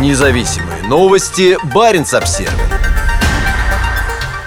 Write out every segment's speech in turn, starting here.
Независимые новости. Барин обсерва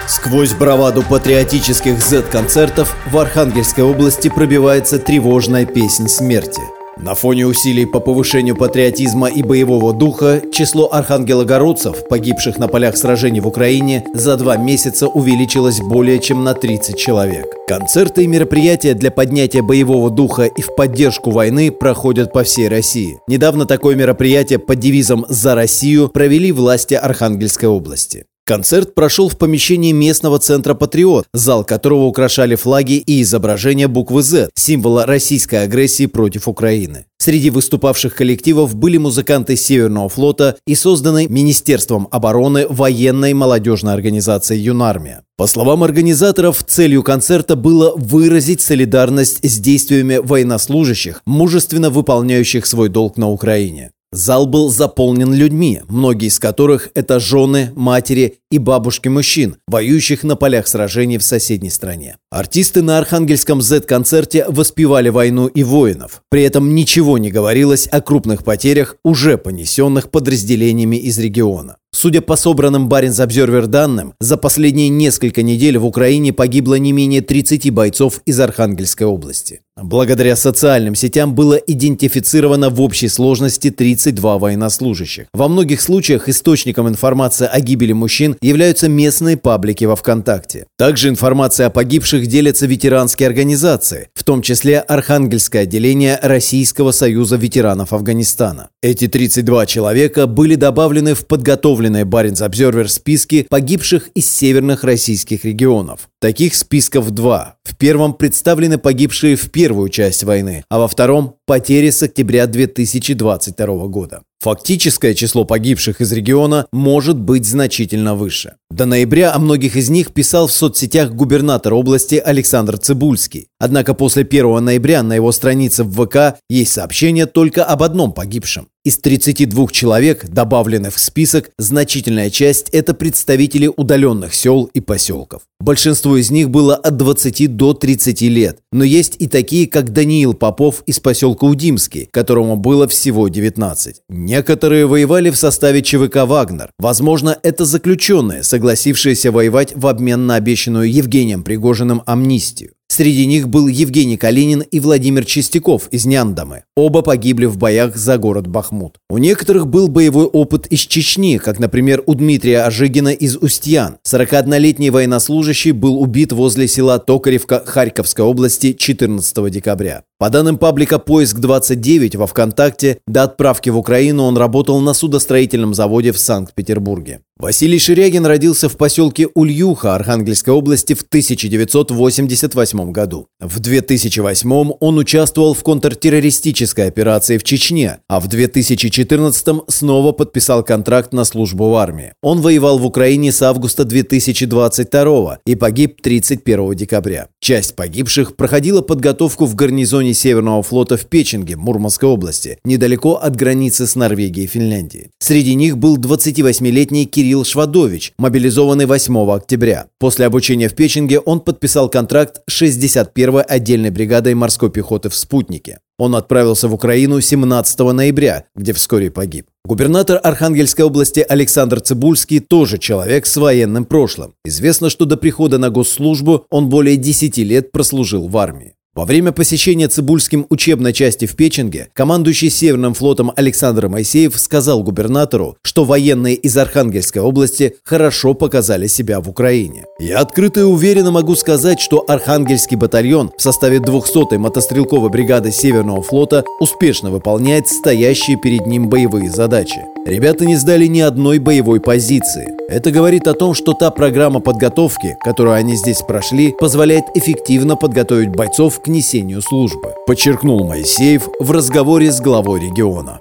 Сквозь браваду патриотических Z-концертов в Архангельской области пробивается тревожная песнь смерти – на фоне усилий по повышению патриотизма и боевого духа число архангелогородцев, погибших на полях сражений в Украине, за два месяца увеличилось более чем на 30 человек. Концерты и мероприятия для поднятия боевого духа и в поддержку войны проходят по всей России. Недавно такое мероприятие под девизом «За Россию» провели власти Архангельской области. Концерт прошел в помещении местного центра «Патриот», зал которого украшали флаги и изображения буквы «З», символа российской агрессии против Украины. Среди выступавших коллективов были музыканты Северного флота и созданной Министерством обороны военной молодежной организации «Юнармия». По словам организаторов, целью концерта было выразить солидарность с действиями военнослужащих, мужественно выполняющих свой долг на Украине. Зал был заполнен людьми, многие из которых это жены, матери и бабушки мужчин, воюющих на полях сражений в соседней стране. Артисты на Архангельском Z-концерте воспевали войну и воинов. При этом ничего не говорилось о крупных потерях, уже понесенных подразделениями из региона. Судя по собранным Баренц Обзервер данным, за последние несколько недель в Украине погибло не менее 30 бойцов из Архангельской области. Благодаря социальным сетям было идентифицировано в общей сложности 32 военнослужащих. Во многих случаях источником информации о гибели мужчин являются местные паблики во ВКонтакте. Также информация о погибших делятся ветеранские организации, в том числе Архангельское отделение Российского союза ветеранов Афганистана. Эти 32 человека были добавлены в подготовленные Баренц Обзервер списки погибших из северных российских регионов. Таких списков два. В первом представлены погибшие в первую часть войны, а во втором – потери с октября 2022 года. Фактическое число погибших из региона может быть значительно выше. До ноября о многих из них писал в соцсетях губернатор области Александр Цибульский. Однако после 1 ноября на его странице в ВК есть сообщение только об одном погибшем. Из 32 человек, добавленных в список, значительная часть – это представители удаленных сел и поселков. Большинство из них было от 20 до 30 лет, но есть и такие, как Даниил Попов из поселка Удимский, которому было всего 19. Некоторые воевали в составе ЧВК «Вагнер». Возможно, это заключенные, согласившиеся воевать в обмен на обещанную Евгением Пригожиным амнистию. Среди них был Евгений Калинин и Владимир Чистяков из Няндамы. Оба погибли в боях за город Бахмут. У некоторых был боевой опыт из Чечни, как, например, у Дмитрия Ожигина из Устьян. 41-летний военнослужащий был убит возле села Токаревка Харьковской области 14 декабря. По данным паблика «Поиск-29» во ВКонтакте, до отправки в Украину он работал на судостроительном заводе в Санкт-Петербурге. Василий Ширягин родился в поселке Ульюха Архангельской области в 1988 году. В 2008 он участвовал в контртеррористической операции в Чечне, а в 2014 снова подписал контракт на службу в армии. Он воевал в Украине с августа 2022 и погиб 31 декабря. Часть погибших проходила подготовку в гарнизоне Северного флота в Печенге, Мурманской области, недалеко от границы с Норвегией и Финляндией. Среди них был 28-летний Кирилл Кирилл Швадович, мобилизованный 8 октября. После обучения в Печенге он подписал контракт с 61-й отдельной бригадой морской пехоты в «Спутнике». Он отправился в Украину 17 ноября, где вскоре погиб. Губернатор Архангельской области Александр Цибульский тоже человек с военным прошлым. Известно, что до прихода на госслужбу он более 10 лет прослужил в армии. Во время посещения Цибульским учебной части в Печенге командующий Северным флотом Александр Моисеев сказал губернатору, что военные из Архангельской области хорошо показали себя в Украине. «Я открыто и уверенно могу сказать, что Архангельский батальон в составе 200-й мотострелковой бригады Северного флота успешно выполняет стоящие перед ним боевые задачи. Ребята не сдали ни одной боевой позиции. Это говорит о том, что та программа подготовки, которую они здесь прошли, позволяет эффективно подготовить бойцов к несению службы, подчеркнул Моисеев в разговоре с главой региона.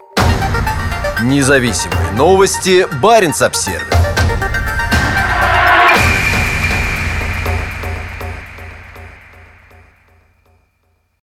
Независимые новости. Барин обсервис